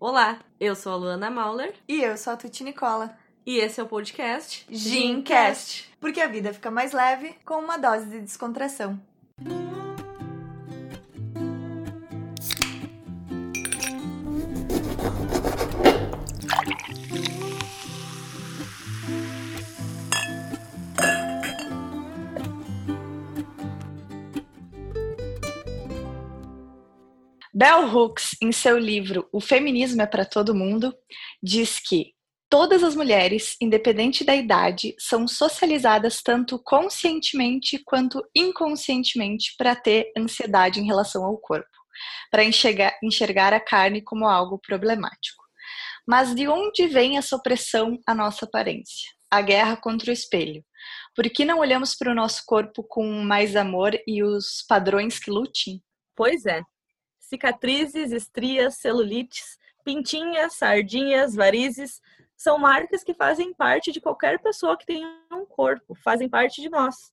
Olá, eu sou a Luana Mauler E eu sou a Tuti Nicola. e esse é o podcast Gincast. Porque a vida fica mais leve com uma dose de descontração. Bell Hooks, em seu livro O Feminismo é para Todo Mundo, diz que todas as mulheres, independente da idade, são socializadas tanto conscientemente quanto inconscientemente para ter ansiedade em relação ao corpo, para enxergar, enxergar a carne como algo problemático. Mas de onde vem essa opressão à nossa aparência? A guerra contra o espelho. Por que não olhamos para o nosso corpo com mais amor e os padrões que lutem? Pois é. Cicatrizes, estrias, celulites, pintinhas, sardinhas, varizes são marcas que fazem parte de qualquer pessoa que tenha um corpo, fazem parte de nós.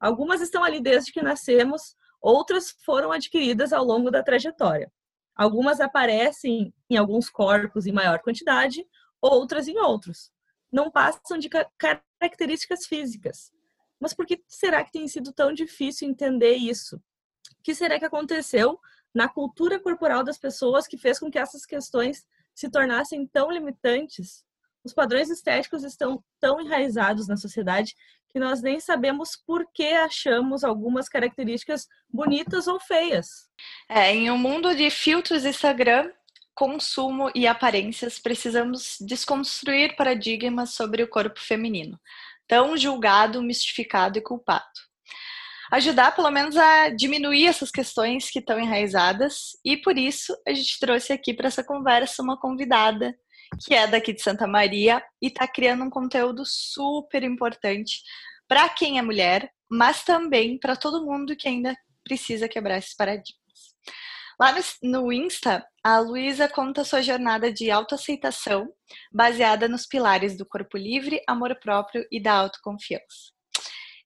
Algumas estão ali desde que nascemos, outras foram adquiridas ao longo da trajetória. Algumas aparecem em alguns corpos em maior quantidade, outras em outros. Não passam de ca- características físicas. Mas por que será que tem sido tão difícil entender isso? O que será que aconteceu na cultura corporal das pessoas que fez com que essas questões se tornassem tão limitantes? Os padrões estéticos estão tão enraizados na sociedade que nós nem sabemos por que achamos algumas características bonitas ou feias. É, em um mundo de filtros Instagram, consumo e aparências, precisamos desconstruir paradigmas sobre o corpo feminino, tão julgado, mistificado e culpado. Ajudar, pelo menos, a diminuir essas questões que estão enraizadas, e por isso a gente trouxe aqui para essa conversa uma convidada que é daqui de Santa Maria e está criando um conteúdo super importante para quem é mulher, mas também para todo mundo que ainda precisa quebrar esses paradigmas. Lá no, Insta, a Luísa conta sua jornada de autoaceitação, baseada nos pilares do corpo livre, amor próprio e da autoconfiança.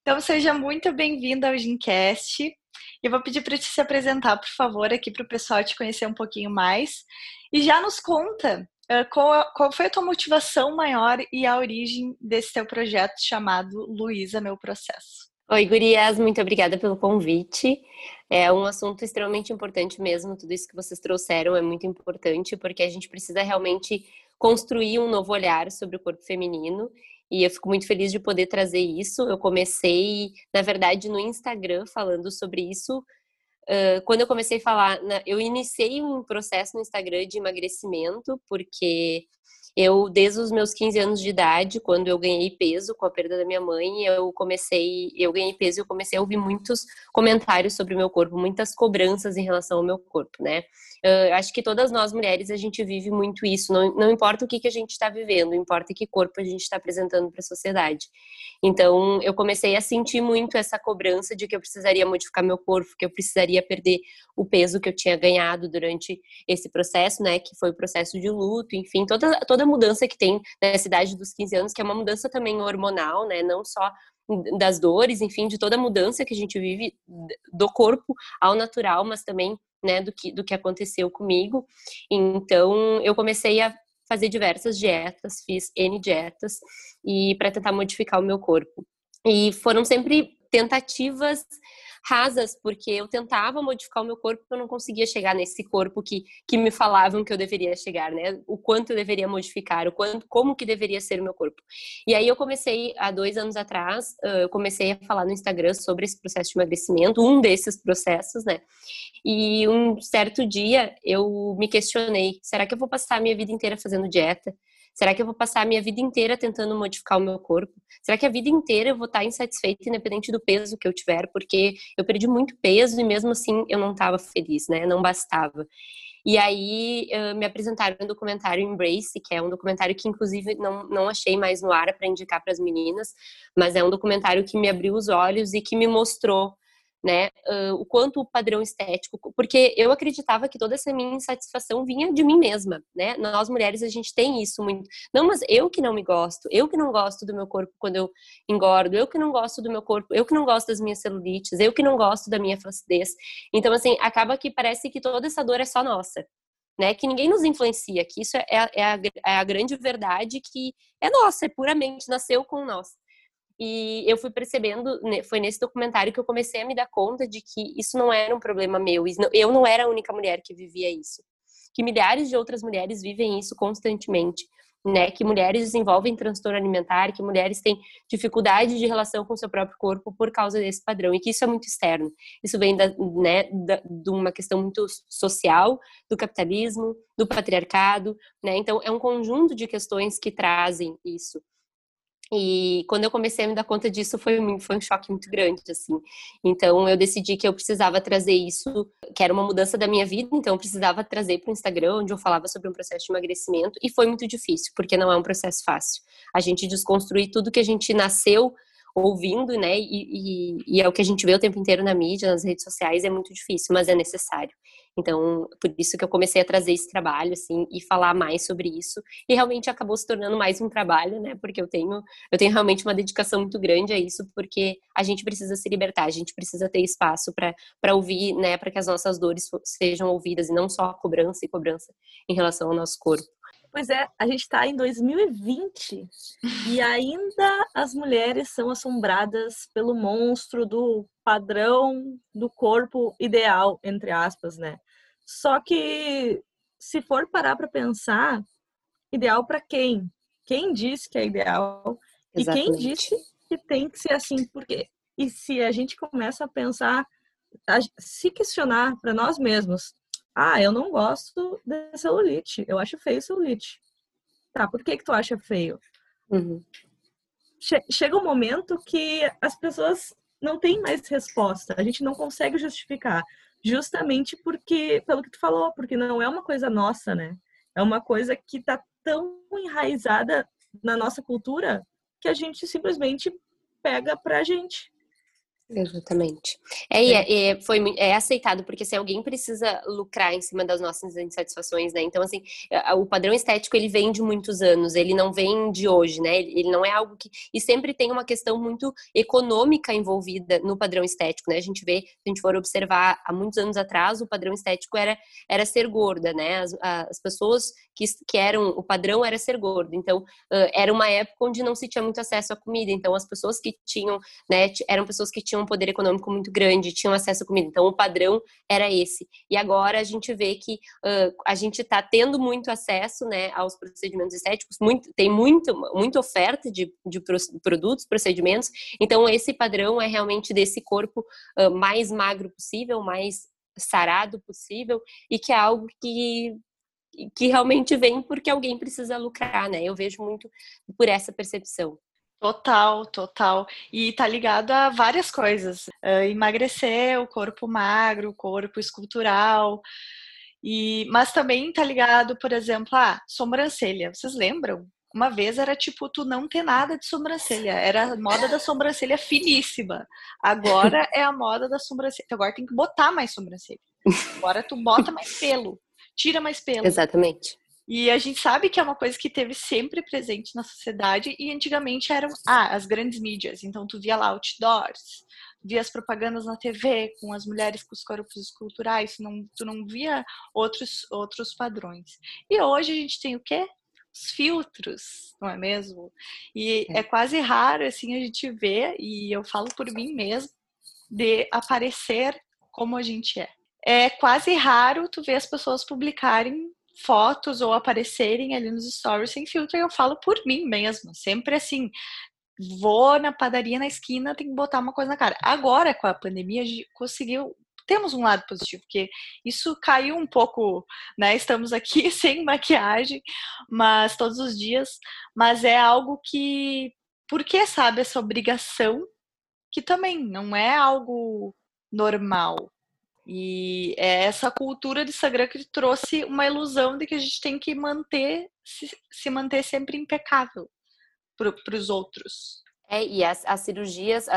Então, seja muito bem-vinda ao Gincast. Eu vou pedir para te se apresentar, por favor, aqui para o pessoal te conhecer um pouquinho mais. E já nos conta uh, qual, qual foi a tua motivação maior e a origem desse teu projeto chamado Luísa Meu Processo. Oi, gurias, muito obrigada pelo convite. É um assunto extremamente importante mesmo, tudo isso que vocês trouxeram é muito importante, porque a gente precisa realmente construir um novo olhar sobre o corpo feminino, e eu fico muito feliz de poder trazer isso. Eu comecei, na verdade, no Instagram falando sobre isso. Uh, quando eu comecei a falar, na, eu iniciei um processo no Instagram de emagrecimento, porque eu, desde os meus 15 anos de idade, quando eu ganhei peso com a perda da minha mãe, eu comecei, eu ganhei peso e eu comecei a ouvir muitos comentários sobre o meu corpo, muitas cobranças em relação ao meu corpo, né? Uh, acho que todas nós mulheres a gente vive muito isso. Não, não importa o que, que a gente está vivendo, importa que corpo a gente está apresentando para a sociedade. Então, eu comecei a sentir muito essa cobrança de que eu precisaria modificar meu corpo, que eu precisaria perder o peso que eu tinha ganhado durante esse processo, né? Que foi o processo de luto, enfim, toda, toda mudança que tem nessa idade dos 15 anos, que é uma mudança também hormonal, né? Não só das dores, enfim, de toda a mudança que a gente vive do corpo ao natural, mas também né, do que, do que aconteceu comigo. Então, eu comecei a fazer diversas dietas, fiz N dietas e para tentar modificar o meu corpo. E foram sempre tentativas rasas, porque eu tentava modificar o meu corpo, eu não conseguia chegar nesse corpo que, que me falavam que eu deveria chegar, né? O quanto eu deveria modificar, o quanto, como que deveria ser o meu corpo. E aí eu comecei, há dois anos atrás, eu comecei a falar no Instagram sobre esse processo de emagrecimento, um desses processos, né? E um certo dia eu me questionei, será que eu vou passar a minha vida inteira fazendo dieta? Será que eu vou passar a minha vida inteira tentando modificar o meu corpo? Será que a vida inteira eu vou estar insatisfeita, independente do peso que eu tiver? Porque eu perdi muito peso e mesmo assim eu não estava feliz, né? Não bastava. E aí me apresentaram um documentário Embrace, que é um documentário que inclusive não, não achei mais no ar para indicar para as meninas, mas é um documentário que me abriu os olhos e que me mostrou né, uh, o quanto o padrão estético, porque eu acreditava que toda essa minha insatisfação vinha de mim mesma, né? Nós mulheres a gente tem isso muito. Não, mas eu que não me gosto, eu que não gosto do meu corpo quando eu engordo, eu que não gosto do meu corpo, eu que não gosto das minhas celulites, eu que não gosto da minha flacidez. Então assim, acaba que parece que toda essa dor é só nossa. né? Que ninguém nos influencia, que isso é, é, a, é a grande verdade que é nossa, é puramente, nasceu com nós. E eu fui percebendo, né, foi nesse documentário que eu comecei a me dar conta de que isso não era um problema meu, eu não era a única mulher que vivia isso. Que milhares de outras mulheres vivem isso constantemente né, que mulheres desenvolvem transtorno alimentar, que mulheres têm dificuldade de relação com seu próprio corpo por causa desse padrão, e que isso é muito externo. Isso vem da, né, da, de uma questão muito social, do capitalismo, do patriarcado, né, então é um conjunto de questões que trazem isso. E quando eu comecei a me dar conta disso, foi, foi um choque muito grande, assim. Então, eu decidi que eu precisava trazer isso, que era uma mudança da minha vida, então eu precisava trazer para o Instagram, onde eu falava sobre um processo de emagrecimento, e foi muito difícil, porque não é um processo fácil. A gente desconstruir tudo que a gente nasceu ouvindo, né? E, e, e, é o que a gente vê o tempo inteiro na mídia, nas redes sociais, é muito difícil, mas é necessário. Então, por isso que eu comecei a trazer esse trabalho, assim, e falar mais sobre isso. E realmente acabou se tornando mais um trabalho, né? Porque eu tenho, eu tenho realmente uma dedicação muito grande a isso, porque a gente precisa se libertar, a gente precisa ter espaço para ouvir, né? Para que as nossas dores sejam ouvidas, e não só a cobrança e cobrança em relação ao nosso corpo. Pois é, a gente está em 2020 e ainda as mulheres são assombradas pelo monstro do padrão do corpo ideal, entre aspas, né? Só que se for parar para pensar, ideal para quem? Quem disse que é ideal? Exatamente. E quem disse que tem que ser assim? Porque e se a gente começa a pensar, a se questionar para nós mesmos, ah, eu não gosto de celulite, eu acho feio celulite. Tá, por que que tu acha feio? Uhum. Chega um momento que as pessoas não têm mais resposta, a gente não consegue justificar justamente porque, pelo que tu falou, porque não é uma coisa nossa, né? É uma coisa que tá tão enraizada na nossa cultura que a gente simplesmente pega pra gente. Exatamente. É, é. é, foi, é aceitado, porque se alguém precisa lucrar em cima das nossas insatisfações, né? Então, assim, o padrão estético, ele vem de muitos anos, ele não vem de hoje, né? Ele não é algo que... E sempre tem uma questão muito econômica envolvida no padrão estético, né? A gente vê, se a gente for observar, há muitos anos atrás, o padrão estético era, era ser gorda, né? As, as pessoas que, que eram... O padrão era ser gordo. Então, era uma época onde não se tinha muito acesso à comida. Então, as pessoas que tinham, né? Eram pessoas que tinham um poder econômico muito grande, tinham acesso à comida. Então, o padrão era esse. E agora a gente vê que uh, a gente está tendo muito acesso né, aos procedimentos estéticos, muito, tem muito, muita oferta de, de produtos, procedimentos. Então, esse padrão é realmente desse corpo uh, mais magro possível, mais sarado possível, e que é algo que que realmente vem porque alguém precisa lucrar, né? Eu vejo muito por essa percepção. Total, total. E tá ligado a várias coisas. Uh, emagrecer, o corpo magro, o corpo escultural. E, mas também tá ligado, por exemplo, a sobrancelha. Vocês lembram? Uma vez era tipo tu não ter nada de sobrancelha. Era a moda da sobrancelha finíssima. Agora é a moda da sobrancelha. Agora tem que botar mais sobrancelha. Agora tu bota mais pelo. Tira mais pelo. Exatamente. E a gente sabe que é uma coisa que teve sempre presente na sociedade e antigamente eram ah, as grandes mídias. Então tu via lá outdoors, via as propagandas na TV com as mulheres com os corpos esculturais, não, tu não via outros outros padrões. E hoje a gente tem o quê? Os filtros, não é mesmo? E é. é quase raro assim a gente ver, e eu falo por mim mesmo, de aparecer como a gente é. É quase raro tu ver as pessoas publicarem fotos ou aparecerem ali nos stories sem filtro, e eu falo por mim mesmo, sempre assim, vou na padaria na esquina, tem que botar uma coisa na cara. Agora, com a pandemia, a gente conseguiu temos um lado positivo, porque isso caiu um pouco, né? Estamos aqui sem maquiagem, mas todos os dias, mas é algo que, porque sabe, essa obrigação, que também não é algo normal, e é essa cultura de Instagram que trouxe uma ilusão de que a gente tem que manter, se, se manter sempre impecável para os outros. É, e as, as cirurgias,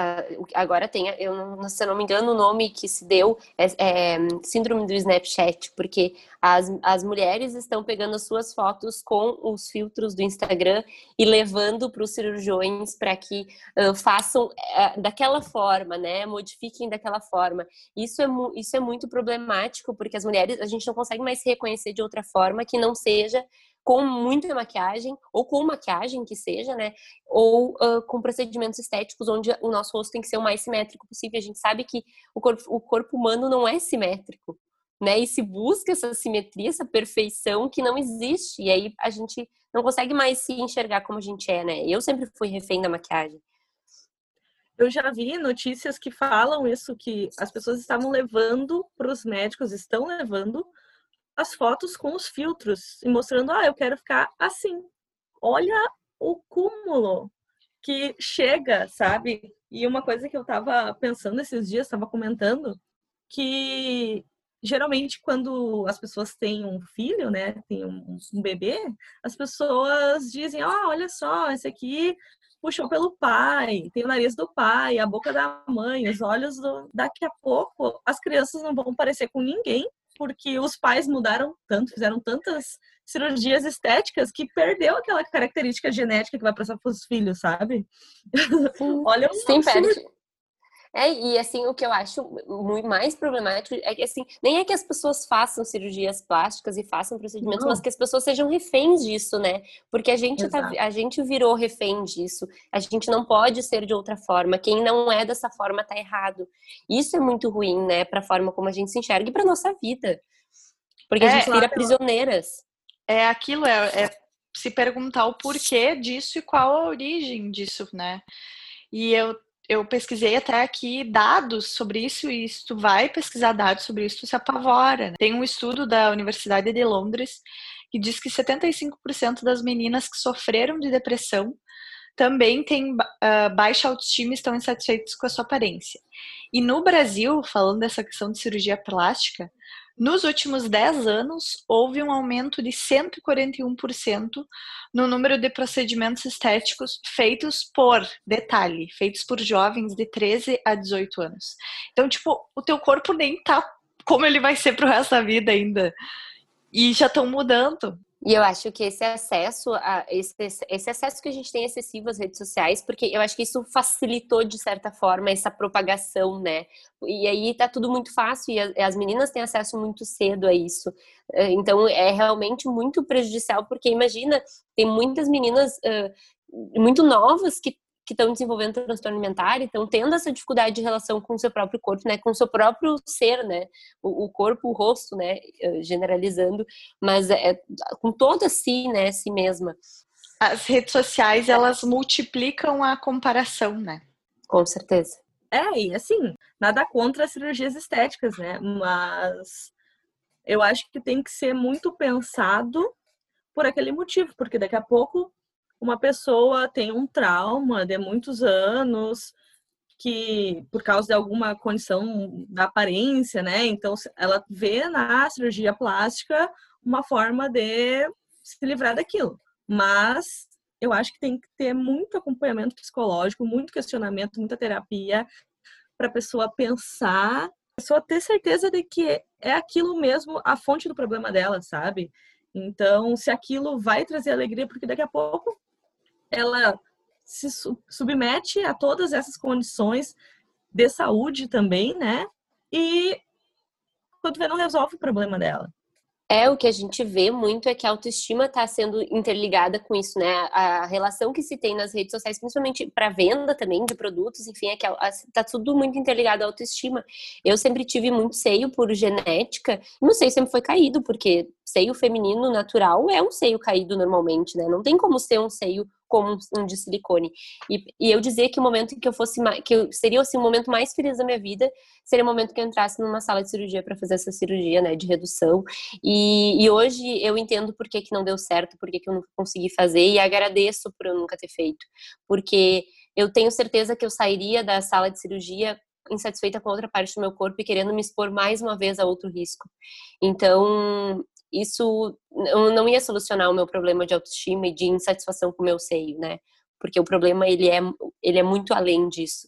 agora tem, eu não, se eu não me engano, o nome que se deu é, é, síndrome do Snapchat, porque as, as mulheres estão pegando as suas fotos com os filtros do Instagram e levando para os cirurgiões para que uh, façam uh, daquela forma, né? Modifiquem daquela forma. Isso é, isso é muito problemático, porque as mulheres, a gente não consegue mais se reconhecer de outra forma que não seja com muita maquiagem, ou com maquiagem que seja, né? Ou uh, com procedimentos estéticos onde o nosso rosto tem que ser o mais simétrico possível. A gente sabe que o corpo, o corpo humano não é simétrico, né? E se busca essa simetria, essa perfeição que não existe. E aí a gente não consegue mais se enxergar como a gente é, né? Eu sempre fui refém da maquiagem. Eu já vi notícias que falam isso, que as pessoas estavam levando para os médicos, estão levando as fotos com os filtros e mostrando, ah, eu quero ficar assim. Olha o cúmulo que chega, sabe? E uma coisa que eu tava pensando esses dias, estava comentando, que geralmente quando as pessoas têm um filho, né, tem um, um bebê, as pessoas dizem, oh, olha só, esse aqui puxou pelo pai, tem o nariz do pai, a boca da mãe, os olhos do... Daqui a pouco, as crianças não vão parecer com ninguém, porque os pais mudaram tanto, fizeram tantas cirurgias estéticas que perdeu aquela característica genética que vai passar para os filhos, sabe? Olha, Sim, perde. É, e assim, o que eu acho muito mais problemático é que, assim, nem é que as pessoas façam cirurgias plásticas e façam procedimentos, não. mas que as pessoas sejam reféns disso, né? Porque a gente, tá, a gente virou refém disso. A gente não pode ser de outra forma. Quem não é dessa forma tá errado. Isso é muito ruim, né? Pra forma como a gente se enxerga e pra nossa vida. Porque é, a gente vira claro. prisioneiras. É aquilo, é, é se perguntar o porquê disso e qual a origem disso, né? E eu eu pesquisei até aqui dados sobre isso e se tu vai pesquisar dados sobre isso, tu se apavora. Né? Tem um estudo da Universidade de Londres que diz que 75% das meninas que sofreram de depressão também têm uh, baixa autoestima e estão insatisfeitas com a sua aparência. E no Brasil, falando dessa questão de cirurgia plástica, nos últimos 10 anos, houve um aumento de 141% no número de procedimentos estéticos feitos por, detalhe, feitos por jovens de 13 a 18 anos. Então, tipo, o teu corpo nem tá como ele vai ser pro resto da vida ainda. E já estão mudando. E eu acho que esse acesso a esse, esse acesso que a gente tem excessivo às redes sociais, porque eu acho que isso facilitou de certa forma essa propagação, né? E aí tá tudo muito fácil e as, as meninas têm acesso muito cedo a isso. Eh, então é realmente muito prejudicial, porque imagina, tem muitas meninas uh, muito novas que que estão desenvolvendo transtorno alimentar e estão tendo essa dificuldade de relação com o seu próprio corpo, né, com o seu próprio ser, né, o, o corpo, o rosto, né, eh, generalizando, mas é, é com toda si, né, si mesma. As redes sociais, elas multiplicam a comparação, né? Com certeza. É, e assim, nada contra as cirurgias estéticas, né, mas eu acho que tem que ser muito pensado por aquele motivo, porque daqui a pouco uma pessoa tem um trauma de muitos anos, que por causa de alguma condição da aparência, né? Então ela vê na cirurgia plástica uma forma de se livrar daquilo. Mas eu acho que tem que ter muito acompanhamento psicológico, muito questionamento, muita terapia para a pessoa pensar, a pessoa ter certeza de que é aquilo mesmo a fonte do problema dela, sabe? Então, se aquilo vai trazer alegria, porque daqui a pouco ela se submete a todas essas condições de saúde também, né? E quando vê, não resolve o problema dela. É, o que a gente vê muito é que a autoestima está sendo interligada com isso, né? A relação que se tem nas redes sociais, principalmente para venda também de produtos, enfim, é que está tudo muito interligado à autoestima. Eu sempre tive muito seio por genética, e meu seio sempre foi caído, porque seio feminino natural é um seio caído normalmente, né? Não tem como ser um seio como um de silicone. E, e eu dizer que o momento que eu fosse que eu, seria assim, o momento mais feliz da minha vida seria o momento que eu entrasse numa sala de cirurgia para fazer essa cirurgia, né, de redução. E, e hoje eu entendo por que, que não deu certo, por que, que eu não consegui fazer e agradeço por eu nunca ter feito, porque eu tenho certeza que eu sairia da sala de cirurgia insatisfeita com outra parte do meu corpo e querendo me expor mais uma vez a outro risco. Então, isso não ia solucionar o meu problema de autoestima e de insatisfação com o meu seio, né? Porque o problema ele é ele é muito além disso.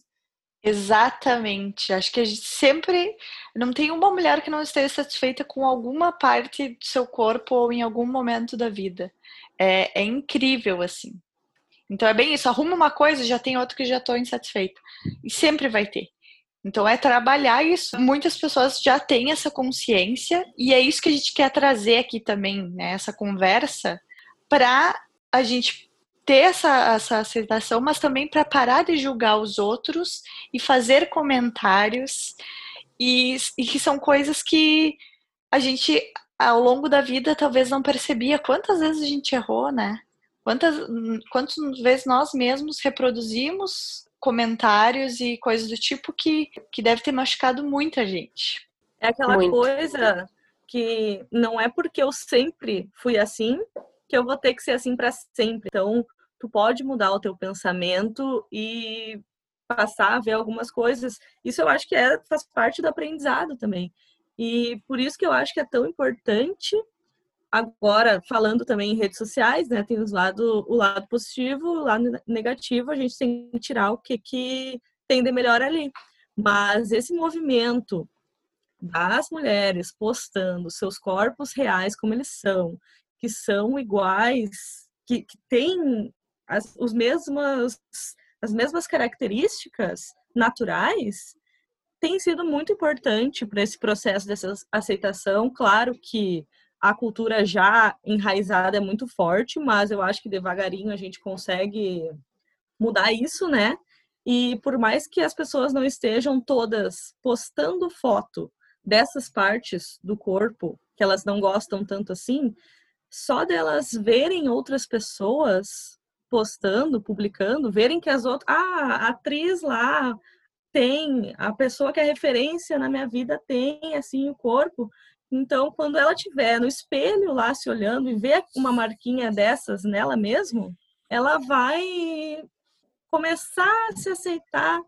Exatamente. Acho que a gente sempre não tem uma mulher que não esteja satisfeita com alguma parte do seu corpo ou em algum momento da vida. É, é incrível assim. Então é bem isso. Arruma uma coisa, já tem outra que já estou insatisfeita. E sempre vai ter. Então é trabalhar isso. Muitas pessoas já têm essa consciência e é isso que a gente quer trazer aqui também, né? Essa conversa para a gente ter essa, essa aceitação, mas também para parar de julgar os outros e fazer comentários e, e que são coisas que a gente ao longo da vida talvez não percebia quantas vezes a gente errou, né? Quantas, quantas vezes nós mesmos reproduzimos comentários e coisas do tipo que, que deve ter machucado muita gente. É aquela Muito. coisa que não é porque eu sempre fui assim que eu vou ter que ser assim para sempre. Então, tu pode mudar o teu pensamento e passar a ver algumas coisas. Isso eu acho que é, faz parte do aprendizado também. E por isso que eu acho que é tão importante agora falando também em redes sociais, né, tem os lado, o lado positivo, o lado negativo, a gente tem que tirar o que que tem de melhor ali. Mas esse movimento das mulheres postando seus corpos reais como eles são, que são iguais, que, que têm as, os mesmas, as mesmas características naturais tem sido muito importante para esse processo dessa aceitação. Claro que a cultura já enraizada é muito forte, mas eu acho que devagarinho a gente consegue mudar isso, né? E por mais que as pessoas não estejam todas postando foto dessas partes do corpo que elas não gostam tanto assim, só delas verem outras pessoas postando, publicando, verem que as outras. Ah, a atriz lá tem, a pessoa que é referência na minha vida tem assim o corpo. Então, quando ela tiver no espelho lá se olhando e ver uma marquinha dessas nela mesmo, ela vai começar a se aceitar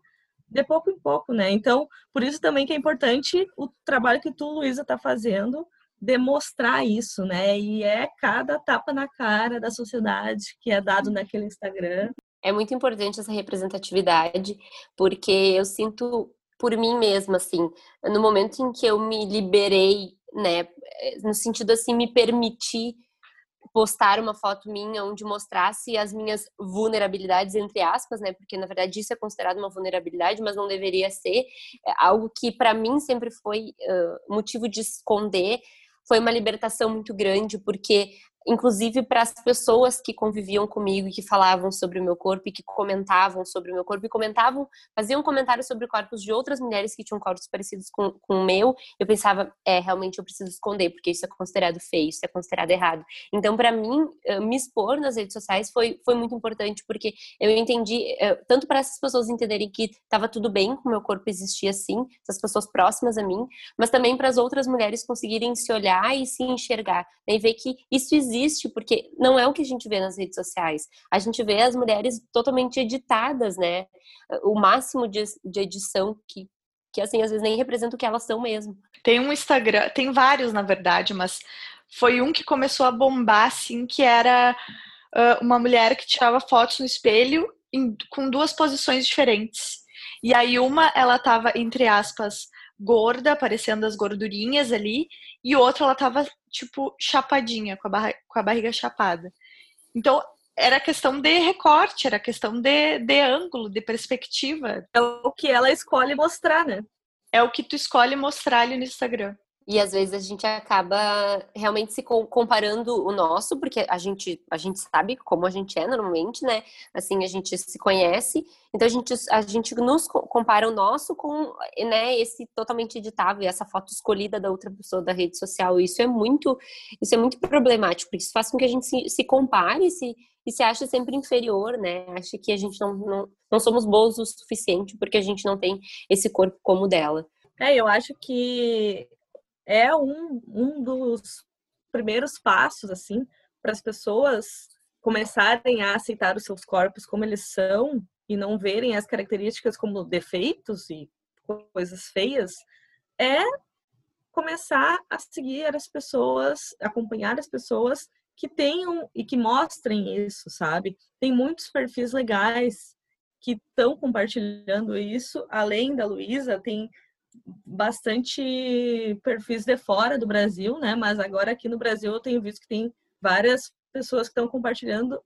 de pouco em pouco, né? Então, por isso também que é importante o trabalho que tu, Luísa, está fazendo demonstrar isso, né? E é cada tapa na cara da sociedade que é dado naquele Instagram. É muito importante essa representatividade, porque eu sinto por mim mesma, assim, no momento em que eu me liberei, né, no sentido assim, me permitir postar uma foto minha onde mostrasse as minhas vulnerabilidades entre aspas, né? Porque na verdade isso é considerado uma vulnerabilidade, mas não deveria ser é algo que para mim sempre foi uh, motivo de esconder foi uma libertação muito grande, porque inclusive para as pessoas que conviviam comigo e que falavam sobre o meu corpo e que comentavam sobre o meu corpo e comentavam, faziam comentários sobre corpos de outras mulheres que tinham corpos parecidos com, com o meu, eu pensava, é, realmente eu preciso esconder, porque isso é considerado feio, isso é considerado errado. Então, para mim, eh, me expor nas redes sociais foi, foi muito importante, porque eu entendi, eh, tanto para essas pessoas entenderem que estava tudo bem com o meu corpo existir assim, essas pessoas próximas a mim, mas também para as outras mulheres conseguirem se olhar e se enxergar, né, e ver que isso existe existe, porque não é o que a gente vê nas redes sociais. A gente vê as mulheres totalmente editadas, né? O máximo de, de edição que, que, assim, às vezes nem representa o que elas são mesmo. Tem um Instagram, tem vários, na verdade, mas foi um que começou a bombar, assim, que era uh, uma mulher que tirava fotos no espelho em, com duas posições diferentes. E aí uma, ela tava, entre aspas, gorda, aparecendo as gordurinhas ali, e outra ela tava, tipo, chapadinha, com a, barra, com a barriga chapada. Então, era questão de recorte, era questão de, de ângulo, de perspectiva. É o que ela escolhe mostrar, né? É o que tu escolhe mostrar ali no Instagram. E às vezes a gente acaba realmente se comparando o nosso, porque a gente, a gente sabe como a gente é normalmente, né? Assim, a gente se conhece, então a gente, a gente nos compara o nosso com né, esse totalmente editável, essa foto escolhida da outra pessoa da rede social. Isso é muito, isso é muito problemático, porque isso faz com que a gente se, se compare se, e se ache sempre inferior, né? Acha que a gente não, não, não somos boas o suficiente porque a gente não tem esse corpo como o dela. É, eu acho que é um, um dos primeiros passos, assim, para as pessoas começarem a aceitar os seus corpos como eles são e não verem as características como defeitos e coisas feias, é começar a seguir as pessoas, acompanhar as pessoas que tenham e que mostrem isso, sabe? Tem muitos perfis legais que estão compartilhando isso, além da Luísa, tem bastante perfis de fora do Brasil, né? Mas agora aqui no Brasil eu tenho visto que tem várias pessoas que estão compartilhando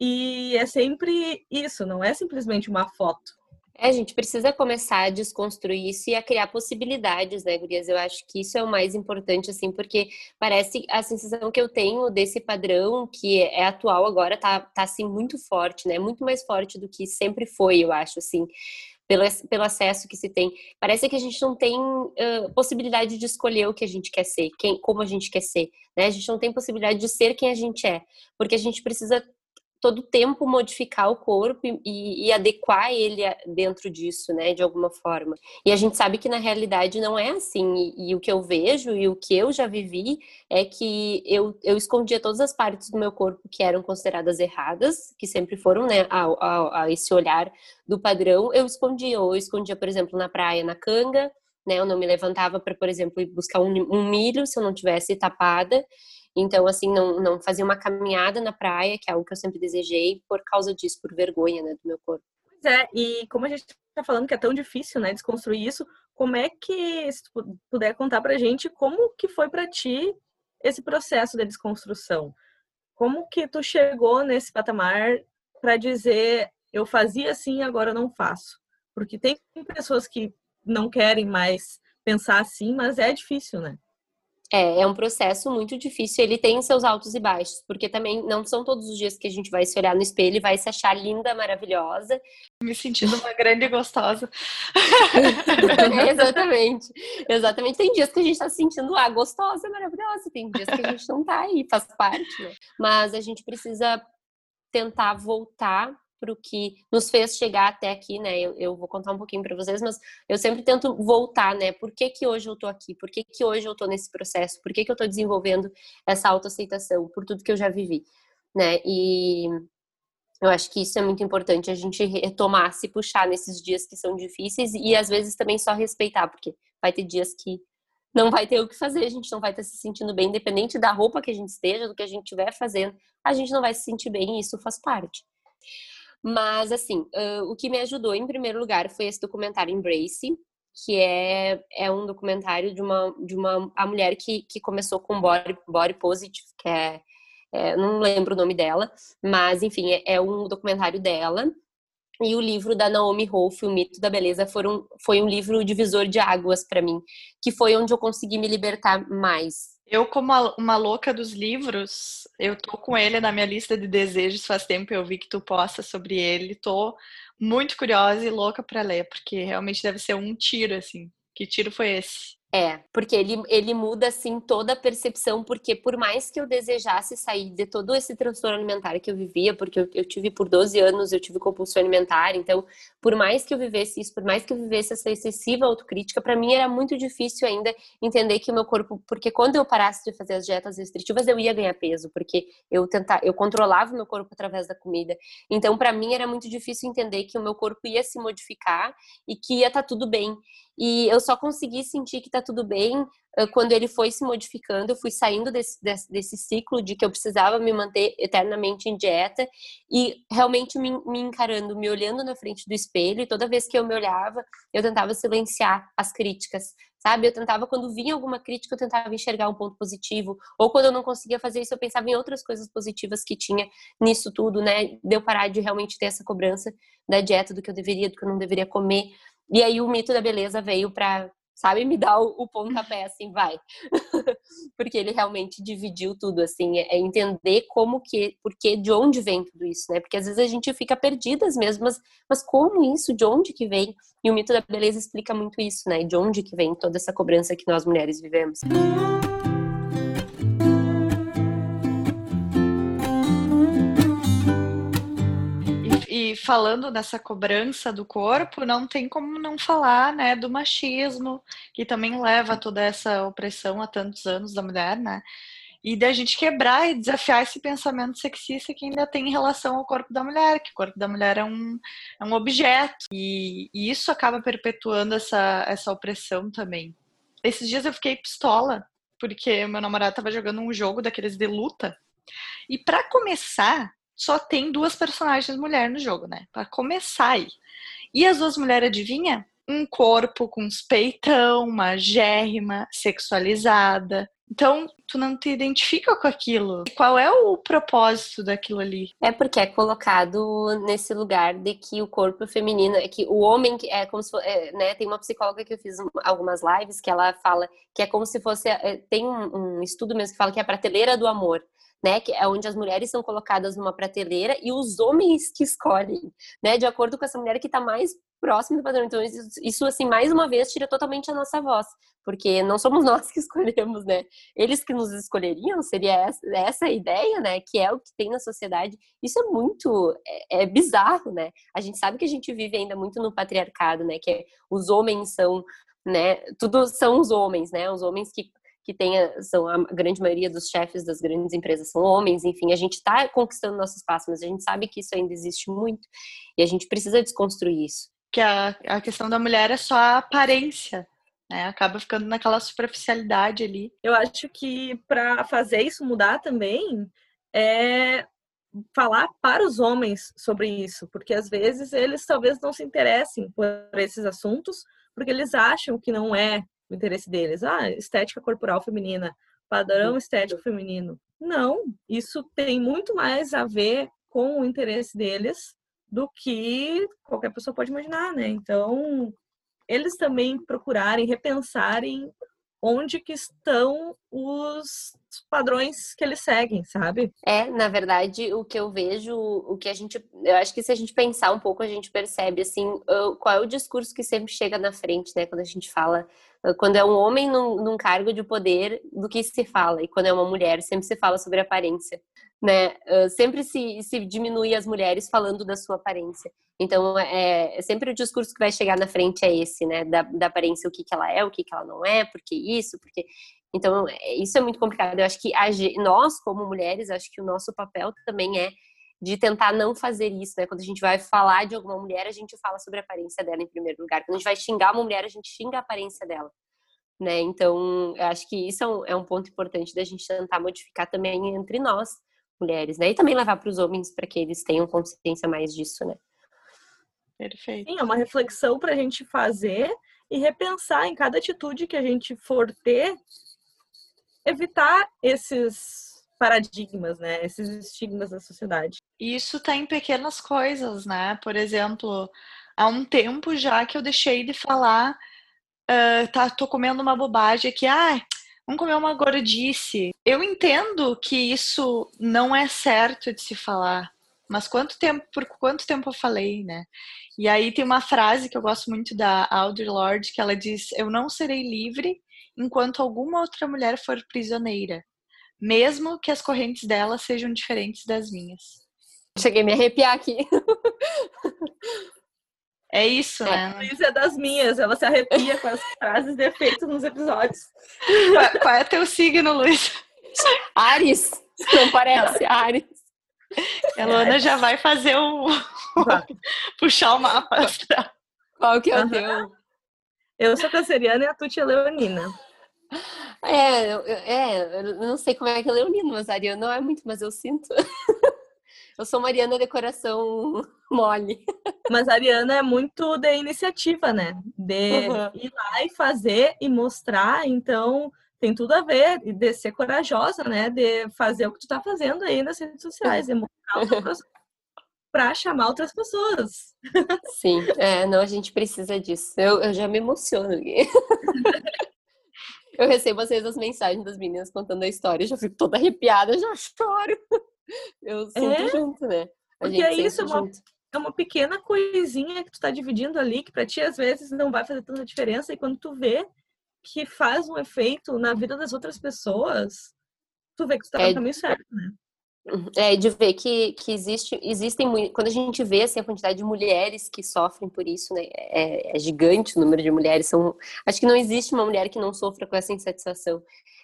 e é sempre isso, não é simplesmente uma foto. É, a gente precisa começar a desconstruir isso e a criar possibilidades, né, Gurias? Eu acho que isso é o mais importante, assim, porque parece a sensação que eu tenho desse padrão que é atual agora tá, tá assim, muito forte, né? Muito mais forte do que sempre foi, eu acho, assim pelo, pelo acesso que se tem. Parece que a gente não tem uh, possibilidade de escolher o que a gente quer ser, quem, como a gente quer ser. Né? A gente não tem possibilidade de ser quem a gente é, porque a gente precisa todo tempo modificar o corpo e, e, adequar ele dentro disso, né, de alguma forma. E a gente sabe que na realidade não é assim. E, e, o que eu vejo e o que eu já vivi é que eu, eu escondia todas as partes do meu corpo que eram consideradas erradas, que sempre foram, né, a, a, a esse olhar do padrão. Eu escondia, ou eu escondia, por exemplo, na praia, na canga, né, eu não me levantava para, por exemplo, ir buscar um, um milho se eu não tivesse tapada. Então, assim, não, não fazia uma caminhada na praia, que é algo que eu sempre desejei, por causa disso, por vergonha, né, do meu corpo. Pois é, e como a gente está falando que é tão difícil, né, desconstruir isso, como é que, se tu puder contar pra gente, como que foi para ti esse processo de desconstrução? Como que tu chegou nesse patamar para dizer, eu fazia assim, agora eu não faço? Porque tem pessoas que não querem mais pensar assim, mas é difícil, né? É, é um processo muito difícil. Ele tem seus altos e baixos, porque também não são todos os dias que a gente vai se olhar no espelho e vai se achar linda, maravilhosa. Me sentindo uma grande gostosa. é, exatamente. Exatamente. Tem dias que a gente tá se sentindo ah, gostosa, maravilhosa. Tem dias que a gente não tá aí, faz parte, né? Mas a gente precisa tentar voltar para o que nos fez chegar até aqui, né? Eu, eu vou contar um pouquinho para vocês, mas eu sempre tento voltar, né? Por que, que hoje eu tô aqui? Por que, que hoje eu tô nesse processo? Por que, que eu tô desenvolvendo essa autoaceitação? Por tudo que eu já vivi, né? E eu acho que isso é muito importante, a gente retomar, se puxar nesses dias que são difíceis e às vezes também só respeitar, porque vai ter dias que não vai ter o que fazer, a gente não vai estar se sentindo bem, independente da roupa que a gente esteja, do que a gente estiver fazendo, a gente não vai se sentir bem e isso faz parte. Mas, assim, uh, o que me ajudou, em primeiro lugar, foi esse documentário Embrace, que é, é um documentário de uma, de uma a mulher que, que começou com Body, body Positive, que é, é não lembro o nome dela, mas, enfim, é, é um documentário dela, e o livro da Naomi Wolf, O Mito da Beleza, foram, foi um livro divisor de águas para mim, que foi onde eu consegui me libertar mais. Eu, como uma louca dos livros, eu tô com ele na minha lista de desejos faz tempo. Eu vi que tu posta sobre ele. Tô muito curiosa e louca para ler, porque realmente deve ser um tiro, assim. Que tiro foi esse? É, porque ele, ele muda assim toda a percepção, porque por mais que eu desejasse sair de todo esse transtorno alimentar que eu vivia, porque eu, eu, tive por 12 anos, eu tive compulsão alimentar, então por mais que eu vivesse isso, por mais que eu vivesse essa excessiva autocrítica, para mim era muito difícil ainda entender que o meu corpo, porque quando eu parasse de fazer as dietas restritivas, eu ia ganhar peso, porque eu tentar, eu controlava o meu corpo através da comida. Então para mim era muito difícil entender que o meu corpo ia se modificar e que ia estar tá tudo bem. E eu só consegui sentir que tá tudo bem quando ele foi se modificando. Eu fui saindo desse, desse, desse, ciclo de que eu precisava me manter eternamente em dieta e realmente me, me encarando, me olhando na frente do espelho. E toda vez que eu me olhava, eu tentava silenciar as críticas, sabe? Eu tentava, quando vinha alguma crítica, eu tentava enxergar um ponto positivo. Ou quando eu não conseguia fazer isso, eu pensava em outras coisas positivas que tinha nisso tudo, né? De eu parar de realmente ter essa cobrança da dieta, do que eu deveria, do que eu não deveria comer. E aí o mito da beleza veio para, sabe, me dar o, o pontapé assim, vai. Porque ele realmente dividiu tudo, assim, é, é entender como que, porque, de onde vem tudo isso, né? Porque às vezes a gente fica perdidas mesmo, mas, mas como isso, de onde que vem? E o mito da beleza explica muito isso, né? De onde que vem toda essa cobrança que nós mulheres vivemos. Falando dessa cobrança do corpo, não tem como não falar, né, do machismo, que também leva toda essa opressão há tantos anos da mulher, né? E da gente quebrar e desafiar esse pensamento sexista que ainda tem em relação ao corpo da mulher, que o corpo da mulher é um, é um objeto. E, e isso acaba perpetuando essa, essa opressão também. Esses dias eu fiquei pistola, porque meu namorado estava jogando um jogo daqueles de luta. E para começar, só tem duas personagens mulheres no jogo, né? Para começar aí. E as duas mulheres, adivinha? Um corpo com uns peitão, uma gérrima, sexualizada. Então, tu não te identifica com aquilo. Qual é o propósito daquilo ali? É porque é colocado nesse lugar de que o corpo feminino, é que o homem é como se é, né, tem uma psicóloga que eu fiz algumas lives que ela fala que é como se fosse é, tem um, um estudo mesmo que fala que é a prateleira do amor né, que é onde as mulheres são colocadas numa prateleira e os homens que escolhem, né, de acordo com essa mulher que está mais próxima do padrão. Então, isso, assim, mais uma vez, tira totalmente a nossa voz, porque não somos nós que escolhemos, né? Eles que nos escolheriam, seria essa, essa ideia, né? Que é o que tem na sociedade. Isso é muito, é, é bizarro, né? A gente sabe que a gente vive ainda muito no patriarcado, né? Que é, os homens são né? Tudo são os homens, né? Os homens que que tenha, são a grande maioria dos chefes das grandes empresas são homens, enfim, a gente está conquistando nosso espaço, mas a gente sabe que isso ainda existe muito e a gente precisa desconstruir isso. Que a, a questão da mulher é só a aparência, né? Acaba ficando naquela superficialidade ali. Eu acho que para fazer isso mudar também é falar para os homens sobre isso, porque às vezes eles talvez não se interessem por esses assuntos, porque eles acham que não é o interesse deles. Ah, estética corporal feminina, padrão estético feminino. Não, isso tem muito mais a ver com o interesse deles do que qualquer pessoa pode imaginar, né? Então, eles também procurarem, repensarem onde que estão os padrões que eles seguem, sabe? É, na verdade, o que eu vejo, o que a gente, eu acho que se a gente pensar um pouco, a gente percebe assim, qual é o discurso que sempre chega na frente, né, quando a gente fala quando é um homem num, num, cargo de poder, do que se fala, e quando é uma mulher, sempre se fala sobre aparência, né? sempre se, se diminui as mulheres falando da sua aparência. Então, é, é, sempre o discurso que vai chegar na frente é esse, né? Da, da aparência, o que, que ela é, o que, que ela não é, por que isso, porque. Então, é, isso é muito complicado. Eu acho que a, nós, como mulheres, acho que o nosso papel também é de tentar não fazer isso, né? Quando a gente vai falar de alguma mulher, a gente fala sobre a aparência dela em primeiro lugar. Quando a gente vai xingar uma mulher, a gente xinga a aparência dela, né? Então, eu acho que isso é um, é um ponto importante da gente tentar modificar também entre nós, mulheres, né? E também levar para os homens para que eles tenham consciência mais disso, né? Perfeito. Sim, é uma reflexão para a gente fazer e repensar em cada atitude que a gente for ter, evitar esses paradigmas, né? Esses estigmas da sociedade. Isso está em pequenas coisas, né? Por exemplo, há um tempo já que eu deixei de falar, uh, tá, tô comendo uma bobagem aqui, ah, vamos comer uma gordice. Eu entendo que isso não é certo de se falar, mas quanto tempo, por quanto tempo eu falei, né? E aí tem uma frase que eu gosto muito da Audre Lorde, que ela diz: "Eu não serei livre enquanto alguma outra mulher for prisioneira" mesmo que as correntes dela sejam diferentes das minhas. Cheguei a me arrepiar aqui. É isso, é. né? Luiz é das minhas, ela se arrepia com as frases de efeito nos episódios. Qual, qual é teu signo, Luiz? Ares. Não parece, Ares. A Luana já vai fazer o. puxar o mapa. Qual que é o teu? Eu sou canceriana e a Tuti é leonina. É, é, eu não sei como é que é Leonino, mas Ariana não é muito, mas eu sinto. eu sou Mariana decoração mole. Mas a Ariana é muito de iniciativa, né? De uhum. ir lá e fazer e mostrar, então tem tudo a ver, de ser corajosa, né? De fazer o que tu tá fazendo aí nas redes sociais, e mostrar para chamar outras pessoas. Sim, é, não, a gente precisa disso. Eu, eu já me emociono. Eu recebo às vezes as mensagens das meninas contando a história, já fico toda arrepiada, já choro. Eu sinto é? junto, né? A Porque é isso, é uma, é uma pequena coisinha que tu tá dividindo ali, que pra ti às vezes não vai fazer tanta diferença, e quando tu vê que faz um efeito na vida das outras pessoas, tu vê que tu tá é, no caminho certo, né? É, de ver que, que existe, existem, quando a gente vê assim, a quantidade de mulheres que sofrem por isso, né, é, é, gigante o número de mulheres. São, acho que não existe uma mulher que não sofra com essa insatisfação.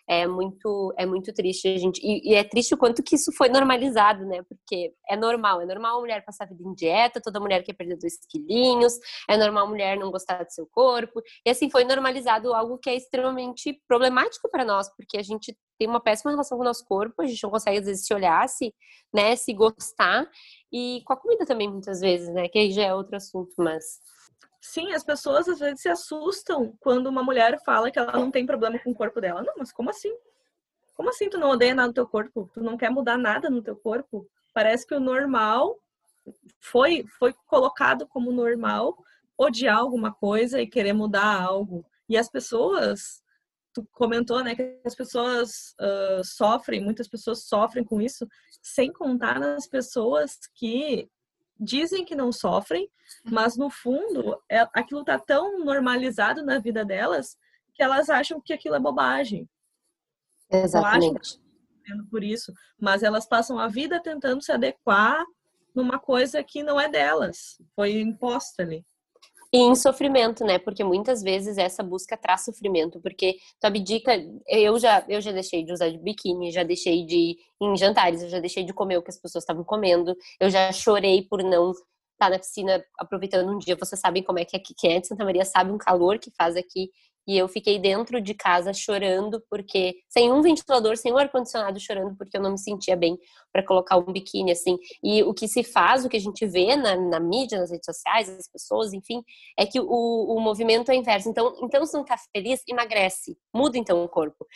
É muito é muito triste a gente e, e, é triste o quanto que isso foi normalizado né? Porque é normal é normal a mulher passar a vida em dieta toda mulher quer perder dois quilinhos é normal a mulher não gostar do seu corpo. E assim foi normalizado algo que é extremamente problemático para nós porque a gente tem uma péssima relação com o nosso corpo a gente não consegue às vezes se olhar se né se gostar. E com a comida também muitas vezes né? Que aí já é outro assunto mas Sim, as pessoas às vezes se assustam quando uma mulher fala que ela não tem problema com o corpo dela. Não, mas como assim? Como assim tu não odeia nada no teu corpo? Tu não quer mudar nada no teu corpo? Parece que o normal foi foi colocado como normal odiar alguma coisa e querer mudar algo. E as pessoas, tu comentou, né, que as pessoas uh, sofrem, muitas pessoas sofrem com isso, sem contar nas pessoas que dizem que não sofrem, mas no fundo é, aquilo tá tão normalizado na vida delas que elas acham que aquilo é bobagem. Exatamente. Por isso, mas elas passam a vida tentando se adequar numa coisa que não é delas, foi imposta ali. E em sofrimento, né? Porque muitas vezes essa busca traz sofrimento, porque tu abdica, eu já, eu já deixei de usar de biquíni, já deixei de ir em jantares, eu já deixei de comer o que as pessoas estavam comendo, eu já chorei por não estar tá na piscina aproveitando um dia. Vocês sabem como é que é quem é de Santa Maria sabe um calor que faz aqui e eu fiquei dentro de casa chorando porque sem um ventilador, sem um ar condicionado chorando porque eu não me sentia bem para colocar um biquíni assim. E o que se faz, o que a gente vê na, na mídia, nas redes sociais, as pessoas, enfim, é que o, o movimento é inverso. Então, então se não tá feliz, emagrece, muda então o corpo.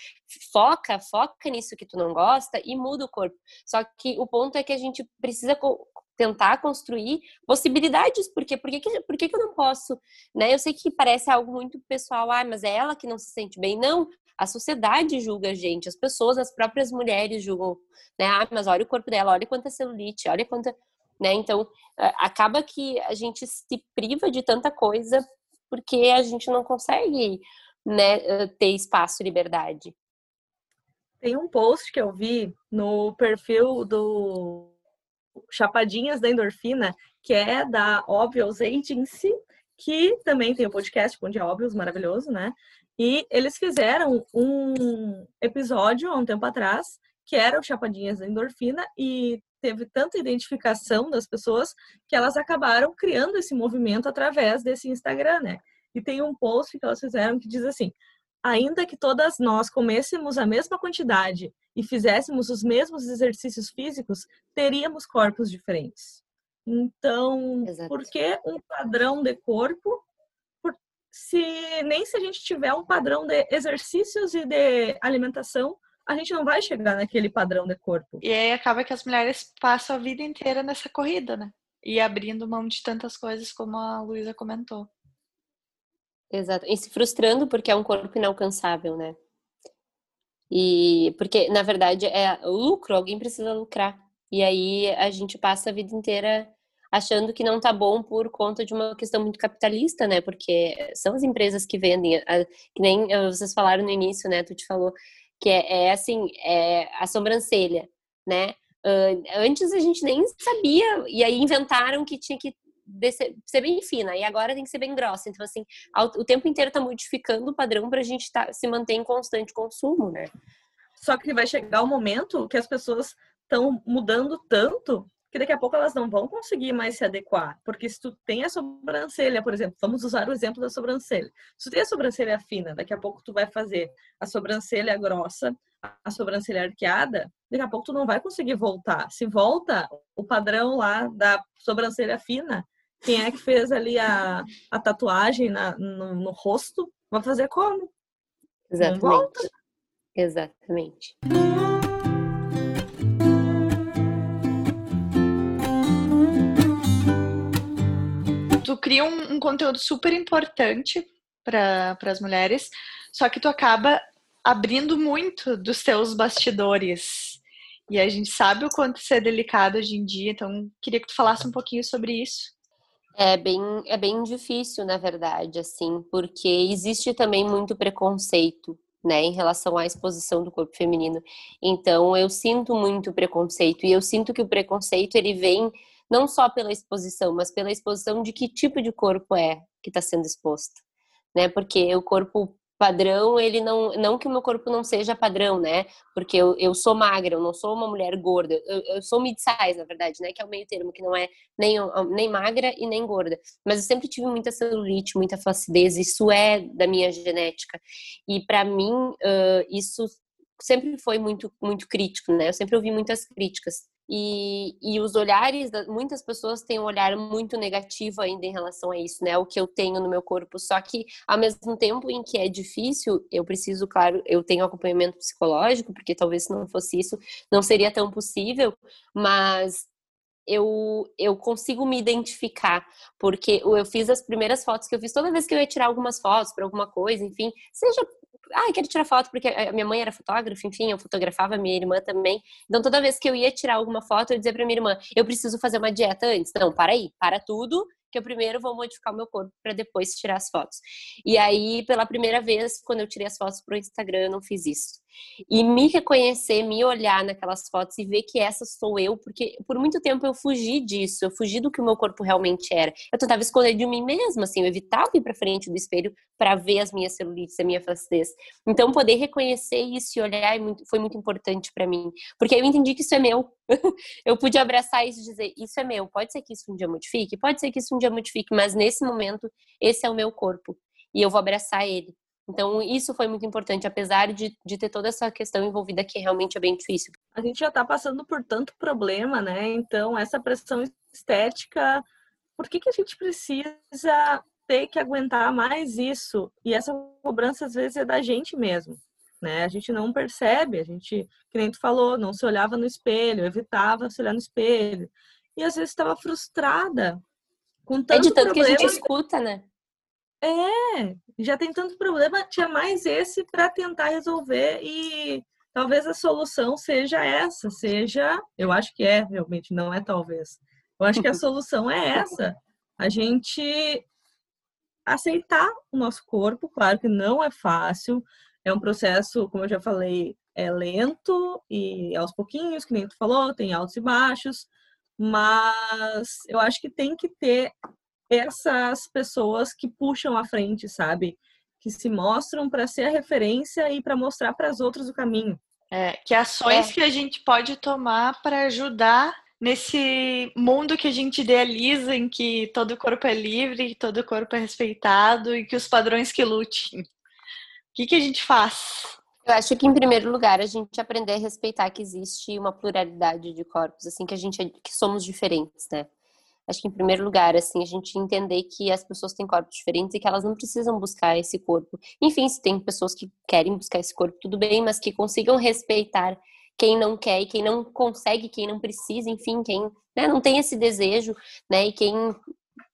Foca, foca nisso que tu não gosta e muda o corpo. Só que o ponto é que a gente precisa tentar construir possibilidades, porque por que, por que, que eu não posso? Né? Eu sei que parece algo muito pessoal, ah, mas é ela que não se sente bem. Não, a sociedade julga a gente, as pessoas, as próprias mulheres julgam, né? Ah, mas olha o corpo dela, olha quanta celulite, olha quanta. Né? Então, acaba que a gente se priva de tanta coisa porque a gente não consegue né, ter espaço e liberdade. Tem um post que eu vi no perfil do Chapadinhas da Endorfina, que é da Obvious Agency, que também tem o um podcast Bom Dia Óbvios, maravilhoso, né? E eles fizeram um episódio há um tempo atrás, que era o Chapadinhas da Endorfina, e teve tanta identificação das pessoas que elas acabaram criando esse movimento através desse Instagram, né? E tem um post que elas fizeram que diz assim: ainda que todas nós comêssemos a mesma quantidade e fizéssemos os mesmos exercícios físicos, teríamos corpos diferentes. Então, Exato. por que um padrão de corpo? Por, se nem se a gente tiver um padrão de exercícios e de alimentação, a gente não vai chegar naquele padrão de corpo. E aí acaba que as mulheres passam a vida inteira nessa corrida, né? E abrindo mão de tantas coisas como a Luísa comentou. Exato. E se frustrando porque é um corpo inalcançável, né? E porque, na verdade, é lucro, alguém precisa lucrar. E aí a gente passa a vida inteira achando que não tá bom por conta de uma questão muito capitalista, né? Porque são as empresas que vendem, que nem vocês falaram no início, né? Tu te falou que é, é assim, é a sobrancelha, né? antes a gente nem sabia, e aí inventaram que tinha que ser bem fina e agora tem que ser bem grossa. Então, assim, o tempo inteiro tá modificando o padrão para a gente tá, se manter em constante consumo, né? Só que vai chegar o um momento que as pessoas estão mudando tanto que daqui a pouco elas não vão conseguir mais se adequar. Porque se tu tem a sobrancelha, por exemplo, vamos usar o exemplo da sobrancelha. Se tu tem a sobrancelha fina, daqui a pouco tu vai fazer a sobrancelha grossa, a sobrancelha arqueada, daqui a pouco tu não vai conseguir voltar. Se volta o padrão lá da sobrancelha fina, quem é que fez ali a, a tatuagem na, no, no rosto, vai fazer como? Exatamente. Exatamente. Tu cria um, um conteúdo super importante para as mulheres, só que tu acaba abrindo muito dos teus bastidores. E a gente sabe o quanto isso é delicado hoje em dia, então queria que tu falasse um pouquinho sobre isso. É bem, é bem difícil, na verdade, assim, porque existe também muito preconceito, né, em relação à exposição do corpo feminino. Então, eu sinto muito preconceito e eu sinto que o preconceito ele vem não só pela exposição, mas pela exposição de que tipo de corpo é que está sendo exposto, né? Porque o corpo padrão, ele não, não que o meu corpo não seja padrão, né? Porque eu, eu sou magra, eu não sou uma mulher gorda, eu, eu sou mid-size, na verdade, né? Que é o meio termo, que não é nem, nem magra e nem gorda. Mas eu sempre tive muita celulite, muita flacidez, isso é da minha genética. E para mim, uh, isso sempre foi muito, muito crítico, né? Eu sempre ouvi muitas críticas. E, e os olhares, muitas pessoas têm um olhar muito negativo ainda em relação a isso, né? O que eu tenho no meu corpo. Só que, ao mesmo tempo em que é difícil, eu preciso, claro, eu tenho acompanhamento psicológico, porque talvez se não fosse isso, não seria tão possível, mas eu, eu consigo me identificar, porque eu fiz as primeiras fotos que eu fiz, toda vez que eu ia tirar algumas fotos para alguma coisa, enfim, seja ah, quero tirar foto porque a minha mãe era fotógrafa, enfim, eu fotografava, minha irmã também. Então, toda vez que eu ia tirar alguma foto, eu dizia pra minha irmã: eu preciso fazer uma dieta antes. Não, para aí, para tudo, que eu primeiro vou modificar o meu corpo para depois tirar as fotos. E aí, pela primeira vez, quando eu tirei as fotos pro Instagram, eu não fiz isso. E me reconhecer, me olhar naquelas fotos e ver que essa sou eu, porque por muito tempo eu fugi disso, eu fugi do que o meu corpo realmente era. Eu tentava esconder de mim mesma, assim, eu evitava ir para frente do espelho para ver as minhas celulites, a minha flacidez. Então, poder reconhecer isso e olhar é foi muito importante para mim, porque eu entendi que isso é meu. eu pude abraçar isso e dizer: Isso é meu. Pode ser que isso um dia modifique, pode ser que isso um dia modifique, mas nesse momento, esse é o meu corpo e eu vou abraçar ele. Então, isso foi muito importante, apesar de, de ter toda essa questão envolvida que realmente é bem difícil. A gente já está passando por tanto problema, né? Então, essa pressão estética, por que, que a gente precisa ter que aguentar mais isso? E essa cobrança, às vezes, é da gente mesmo né? A gente não percebe, a gente, que nem tu falou, não se olhava no espelho, evitava se olhar no espelho. E às vezes estava frustrada com tanto É de tanto problema, que a gente escuta, né? É, já tem tanto problema, tinha mais esse para tentar resolver e talvez a solução seja essa, seja, eu acho que é, realmente não é talvez. Eu acho que a solução é essa. A gente aceitar o nosso corpo, claro que não é fácil, é um processo, como eu já falei, é lento e aos pouquinhos, que nem tu falou, tem altos e baixos, mas eu acho que tem que ter essas pessoas que puxam à frente, sabe? Que se mostram para ser a referência e para mostrar para as outras o caminho. É, que ações é. que a gente pode tomar para ajudar nesse mundo que a gente idealiza, em que todo corpo é livre, todo corpo é respeitado e que os padrões que lutem que, que a gente faz? Eu acho que, em primeiro lugar, a gente aprender a respeitar que existe uma pluralidade de corpos, assim, que a gente é, que somos diferentes, né? Acho que, em primeiro lugar, assim, a gente entender que as pessoas têm corpos diferentes e que elas não precisam buscar esse corpo. Enfim, se tem pessoas que querem buscar esse corpo, tudo bem, mas que consigam respeitar quem não quer e quem não consegue, quem não precisa, enfim, quem né, não tem esse desejo, né? E quem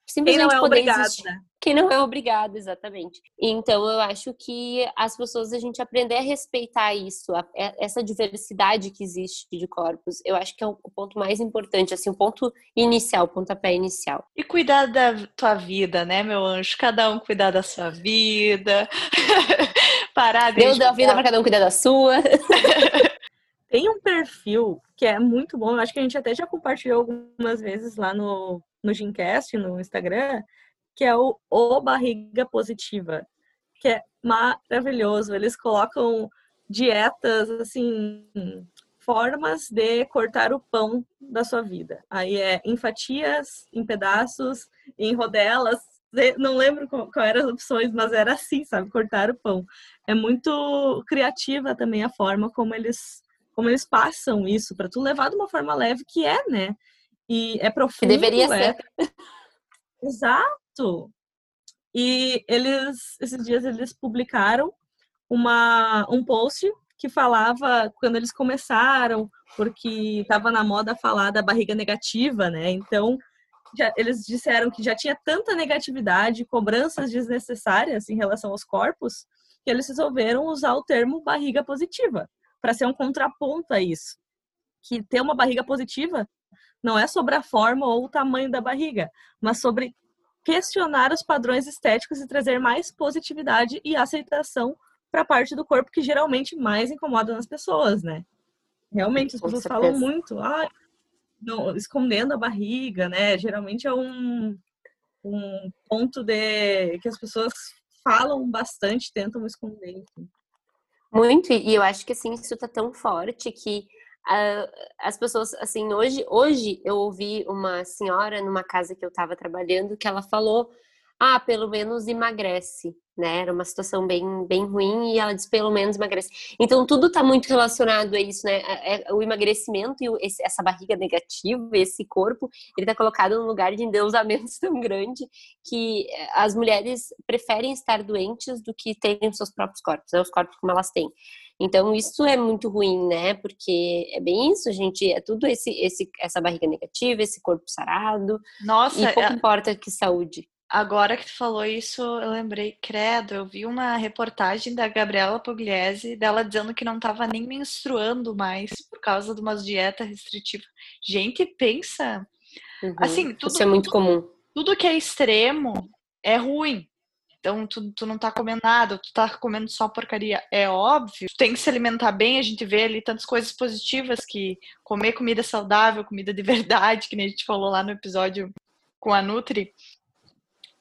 simplesmente quem não é poder obrigada. existir. Quem não é obrigado, exatamente. Então, eu acho que as pessoas, a gente aprender a respeitar isso, a, é, essa diversidade que existe de corpos, eu acho que é o ponto mais importante, assim, o ponto inicial, o pontapé inicial. E cuidar da tua vida, né, meu anjo? Cada um cuidar da sua vida. Parar de. Deus deu a vida para cada um cuidar da sua. Tem um perfil que é muito bom, eu acho que a gente até já compartilhou algumas vezes lá no, no Gincast, no Instagram, que é o O Barriga Positiva, que é maravilhoso. Eles colocam dietas, assim, formas de cortar o pão da sua vida. Aí é em fatias, em pedaços, em rodelas. Não lembro qual, qual eram as opções, mas era assim, sabe? Cortar o pão. É muito criativa também a forma como eles como eles passam isso para tu levar de uma forma leve que é, né? E é profundo. Que deveria é... ser. Exato. E eles, esses dias, eles publicaram uma, um post que falava quando eles começaram, porque estava na moda falar da barriga negativa, né? Então, já, eles disseram que já tinha tanta negatividade, cobranças desnecessárias em relação aos corpos, que eles resolveram usar o termo barriga positiva, para ser um contraponto a isso. Que ter uma barriga positiva não é sobre a forma ou o tamanho da barriga, mas sobre questionar os padrões estéticos e trazer mais positividade e aceitação para a parte do corpo que geralmente mais incomoda nas pessoas, né? Realmente, as pessoas falam muito, ah, não, escondendo a barriga, né? Geralmente é um, um ponto de que as pessoas falam bastante, tentam esconder. Muito, e eu acho que assim, isso tá tão forte que as pessoas, assim, hoje, hoje eu ouvi uma senhora numa casa que eu estava trabalhando que ela falou ah, pelo menos emagrece, né? Era uma situação bem, bem ruim e ela disse pelo menos emagrece. Então tudo está muito relacionado a isso, né? É, é, o emagrecimento e esse, essa barriga negativa, esse corpo, ele está colocado num lugar de endeusamento tão grande que eh, as mulheres preferem estar doentes do que terem seus próprios corpos, né? Os corpos como elas têm. Então isso é muito ruim, né? Porque é bem isso, gente. É tudo esse, esse essa barriga negativa, esse corpo sarado. Nossa, e pouco é... importa que saúde. Agora que tu falou isso, eu lembrei, credo, eu vi uma reportagem da Gabriela Pugliese, dela dizendo que não estava nem menstruando mais por causa de umas dietas restritivas. Gente, pensa. Uhum. Assim, tudo, isso é muito comum. Tudo que é extremo é ruim. Então, tu, tu não tá comendo nada, tu tá comendo só porcaria. É óbvio, tu tem que se alimentar bem, a gente vê ali tantas coisas positivas que comer comida saudável, comida de verdade, que nem a gente falou lá no episódio com a Nutri,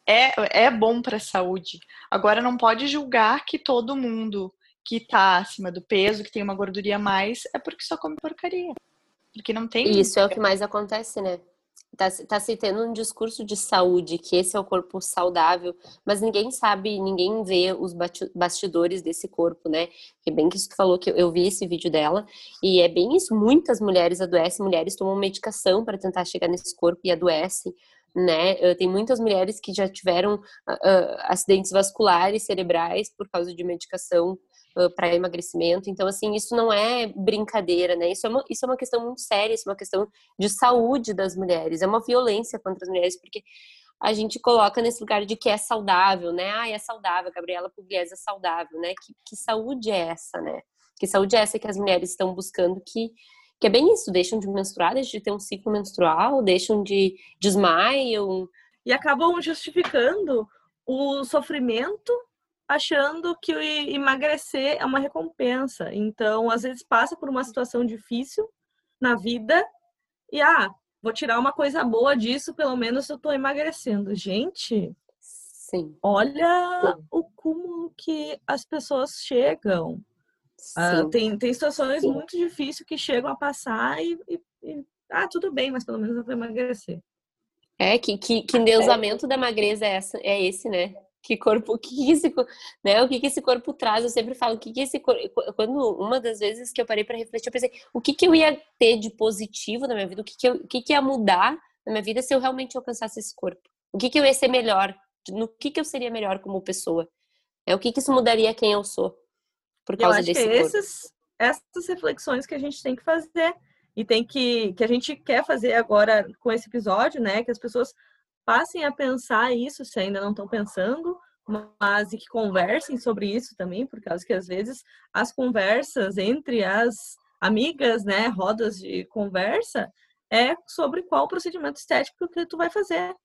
é, é bom para a saúde. Agora, não pode julgar que todo mundo que está acima do peso, que tem uma gordurinha a mais, é porque só come porcaria. Porque não tem. Isso é o que mais acontece, né? Tá, tá se tendo um discurso de saúde, que esse é o corpo saudável, mas ninguém sabe, ninguém vê os bastidores desse corpo, né? Que bem que isso tu falou que eu, eu vi esse vídeo dela, e é bem isso. Muitas mulheres adoecem, mulheres tomam medicação para tentar chegar nesse corpo e adoecem né? Tem muitas mulheres que já tiveram uh, acidentes vasculares cerebrais por causa de medicação uh, para emagrecimento. Então, assim, isso não é brincadeira, né? Isso é, uma, isso é uma questão muito séria, isso é uma questão de saúde das mulheres, é uma violência contra as mulheres, porque a gente coloca nesse lugar de que é saudável, né? Ah, é saudável, Gabriela Pugliese é saudável, né? Que, que saúde é essa, né? Que saúde é essa que as mulheres estão buscando que que é bem isso, deixam de menstruar, deixam de ter um ciclo menstrual, deixam de desmaiam. E acabam justificando o sofrimento achando que emagrecer é uma recompensa. Então, às vezes passa por uma situação difícil na vida e ah, vou tirar uma coisa boa disso, pelo menos eu tô emagrecendo. Gente, Sim. olha Sim. o cúmulo que as pessoas chegam. Uh, tem, tem situações Sim. muito difíceis que chegam a passar e, e, e, ah, tudo bem, mas pelo menos eu vou emagrecer. É, que, que, que endeusamento é. da magreza é, essa, é esse, né? Que corpo, que esse, né? O que, que esse corpo traz? Eu sempre falo, o que, que esse corpo. Quando uma das vezes que eu parei para refletir, eu pensei, o que, que eu ia ter de positivo na minha vida? O que, que, eu, o que, que ia mudar na minha vida se eu realmente alcançasse esse corpo? O que, que eu ia ser melhor? No que, que eu seria melhor como pessoa? É o que, que isso mudaria quem eu sou? Por causa desse que esses, essas reflexões que a gente tem que fazer e tem que que a gente quer fazer agora com esse episódio, né? Que as pessoas passem a pensar isso se ainda não estão pensando, mas e que conversem sobre isso também, por causa que às vezes as conversas entre as amigas, né, rodas de conversa, é sobre qual procedimento estético que tu vai fazer.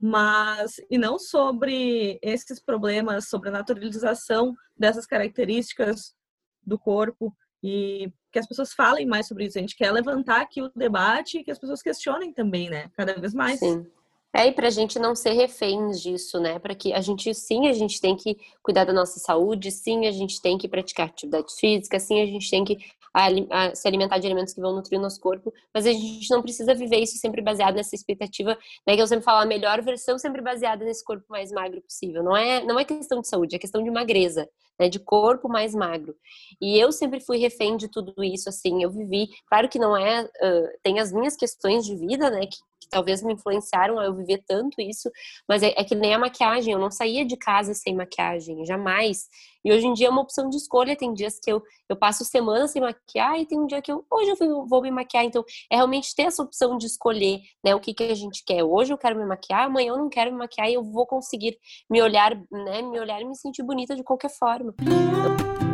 Mas, e não sobre esses problemas, sobre a naturalização dessas características do corpo e que as pessoas falem mais sobre isso. A gente quer levantar aqui o debate e que as pessoas questionem também, né? Cada vez mais. Sim. É, e pra gente não ser reféns disso, né? Para que a gente, sim, a gente tem que cuidar da nossa saúde, sim, a gente tem que praticar atividade física, sim, a gente tem que a, a, se alimentar de alimentos que vão nutrir o nosso corpo, mas a gente não precisa viver isso sempre baseado nessa expectativa, né, que eu sempre falo, a melhor versão sempre baseada nesse corpo mais magro possível. Não é, não é questão de saúde, é questão de magreza, né, de corpo mais magro. E eu sempre fui refém de tudo isso, assim, eu vivi, claro que não é, uh, tem as minhas questões de vida, né, que que talvez me influenciaram a eu viver tanto isso, mas é, é, que nem a maquiagem, eu não saía de casa sem maquiagem, jamais. E hoje em dia é uma opção de escolha, tem dias que eu, eu passo semanas sem maquiar e tem um dia que eu, hoje eu vou me maquiar, então é realmente ter essa opção de escolher, né, o que que a gente quer. Hoje eu quero me maquiar, amanhã eu não quero me maquiar e eu vou conseguir me olhar, né, me olhar e me sentir bonita de qualquer forma. Então,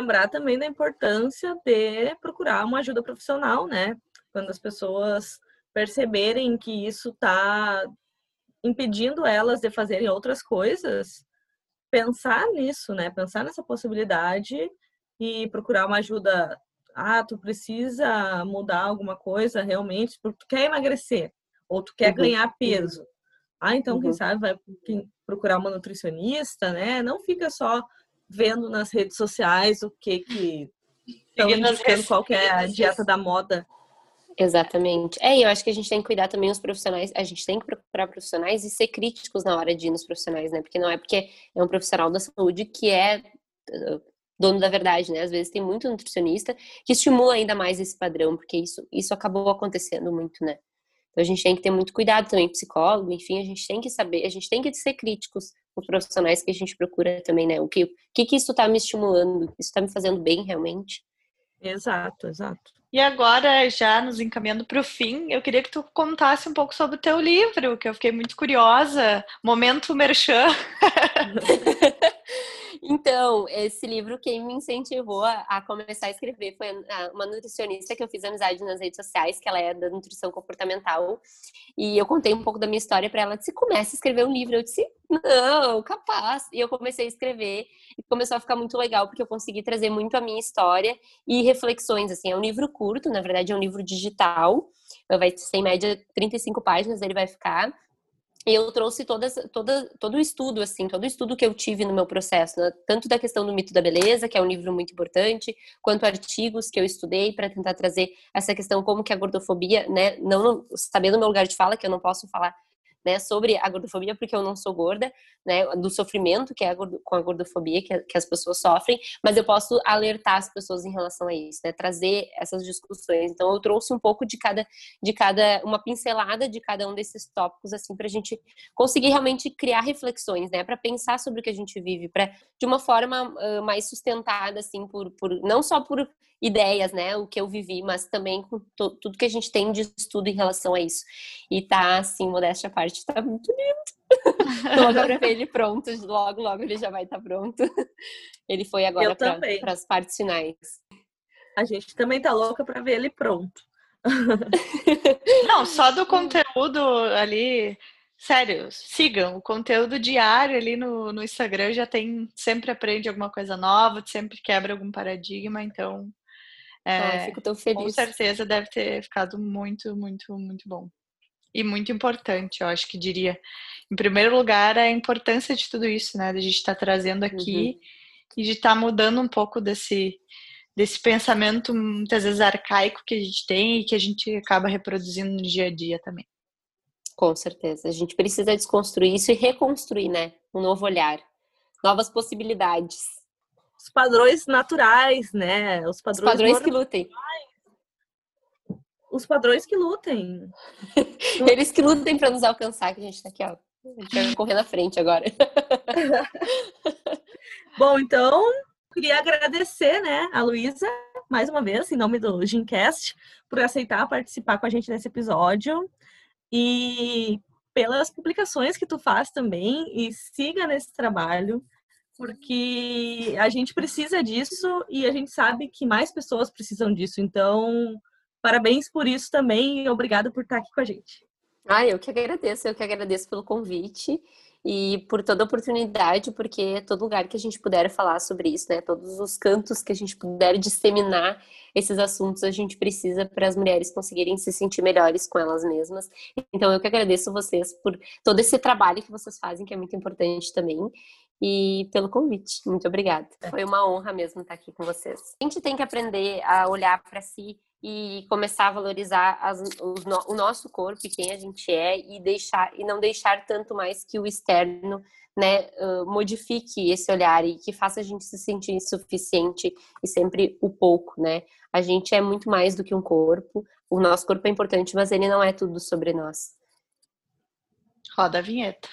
lembrar também da importância de procurar uma ajuda profissional, né? Quando as pessoas perceberem que isso está impedindo elas de fazerem outras coisas, pensar nisso, né? Pensar nessa possibilidade e procurar uma ajuda ah, tu precisa mudar alguma coisa realmente, porque tu quer emagrecer ou tu quer uhum. ganhar peso. Ah, então uhum. quem sabe vai procurar uma nutricionista, né? Não fica só vendo nas redes sociais o que que estão indicando qual que é a dieta da moda. Exatamente. É, e eu acho que a gente tem que cuidar também os profissionais, a gente tem que procurar profissionais e ser críticos na hora de ir nos profissionais, né? Porque não é porque é um profissional da saúde que é uh, dono da verdade, né? Às vezes tem muito nutricionista que estimula ainda mais esse padrão, porque isso, isso acabou acontecendo muito, né? Então a gente tem que ter muito cuidado também, psicólogo, enfim, a gente tem que saber, a gente tem que ser críticos os profissionais que a gente procura também, né? O que, o que, que isso está me estimulando? Isso está me fazendo bem realmente? Exato, exato. E agora, já nos encaminhando para o fim, eu queria que tu contasse um pouco sobre o teu livro, que eu fiquei muito curiosa. Momento Merchan. Então, esse livro, quem me incentivou a, a, começar a escrever foi uma nutricionista que eu fiz amizade nas redes sociais, que ela é da nutrição comportamental. E eu contei um pouco da minha história para ela. Disse: comece a escrever um livro. Eu disse: não, capaz. E eu comecei a escrever e começou a ficar muito legal, porque eu consegui trazer muito a minha história e reflexões. Assim, é um livro curto, na verdade, é um livro digital. Vai ser em média 35 páginas, ele vai ficar eu trouxe todas, toda, todo o estudo, assim, todo o estudo que eu tive no meu processo, né? tanto da questão do mito da beleza, que é um livro muito importante, quanto artigos que eu estudei para tentar trazer essa questão como que a gordofobia, né, não sabendo o meu lugar de fala, que eu não posso falar né, sobre a gordofobia, porque eu não sou gorda, né, do sofrimento que é a com a gordofobia que, que, as pessoas sofrem, mas eu posso alertar as pessoas em relação a isso, né, trazer essas discussões. Então, eu trouxe um pouco de cada, de cada, uma pincelada de cada um desses tópicos, assim, para a gente conseguir realmente criar reflexões, né, para pensar sobre o que a gente vive, para de uma forma uh, mais sustentada, assim, por, por não só por ideias, né, o que eu vivi, mas também com tudo que a gente tem de estudo em relação a isso. E tá, assim, modéstia à parte, tá muito lindo. logo pra ver ele pronto, logo, logo ele já vai estar tá pronto. Ele foi agora para as partes finais. A gente também tá louca para ver ele pronto. Não, só do conteúdo ali, sério, sigam o conteúdo diário ali no, no Instagram já tem, sempre aprende alguma coisa nova, sempre quebra algum paradigma, então é, fico tão feliz. Com certeza deve ter ficado muito, muito, muito bom. E muito importante, eu acho que diria. Em primeiro lugar, a importância de tudo isso, né? Da gente estar tá trazendo aqui uhum. e de estar tá mudando um pouco desse, desse pensamento muitas vezes arcaico que a gente tem e que a gente acaba reproduzindo no dia a dia também. Com certeza. A gente precisa desconstruir isso e reconstruir, né? Um novo olhar, novas possibilidades os padrões naturais, né? Os padrões, os padrões que lutem. Os padrões que lutem. Eles que lutem para nos alcançar, que a gente tá aqui, ó. A gente vai correr na frente agora. Bom, então, queria agradecer, né, a Luísa, mais uma vez, em nome do Gincast, por aceitar participar com a gente nesse episódio. E pelas publicações que tu faz também, e siga nesse trabalho porque a gente precisa disso e a gente sabe que mais pessoas precisam disso. Então, parabéns por isso também e obrigada por estar aqui com a gente. Ah, eu que agradeço, eu que agradeço pelo convite e por toda a oportunidade, porque todo lugar que a gente puder falar sobre isso, né, todos os cantos que a gente puder disseminar esses assuntos, a gente precisa para as mulheres conseguirem se sentir melhores com elas mesmas. Então, eu que agradeço vocês por todo esse trabalho que vocês fazem, que é muito importante também e pelo convite. Muito obrigada. É. Foi uma honra mesmo estar aqui com vocês. A gente tem que aprender a olhar para si e começar a valorizar as, o nosso corpo e quem a gente é e deixar e não deixar tanto mais que o externo né, modifique esse olhar e que faça a gente se sentir insuficiente e sempre o pouco, né? A gente é muito mais do que um corpo. O nosso corpo é importante, mas ele não é tudo sobre nós. Roda a vinheta.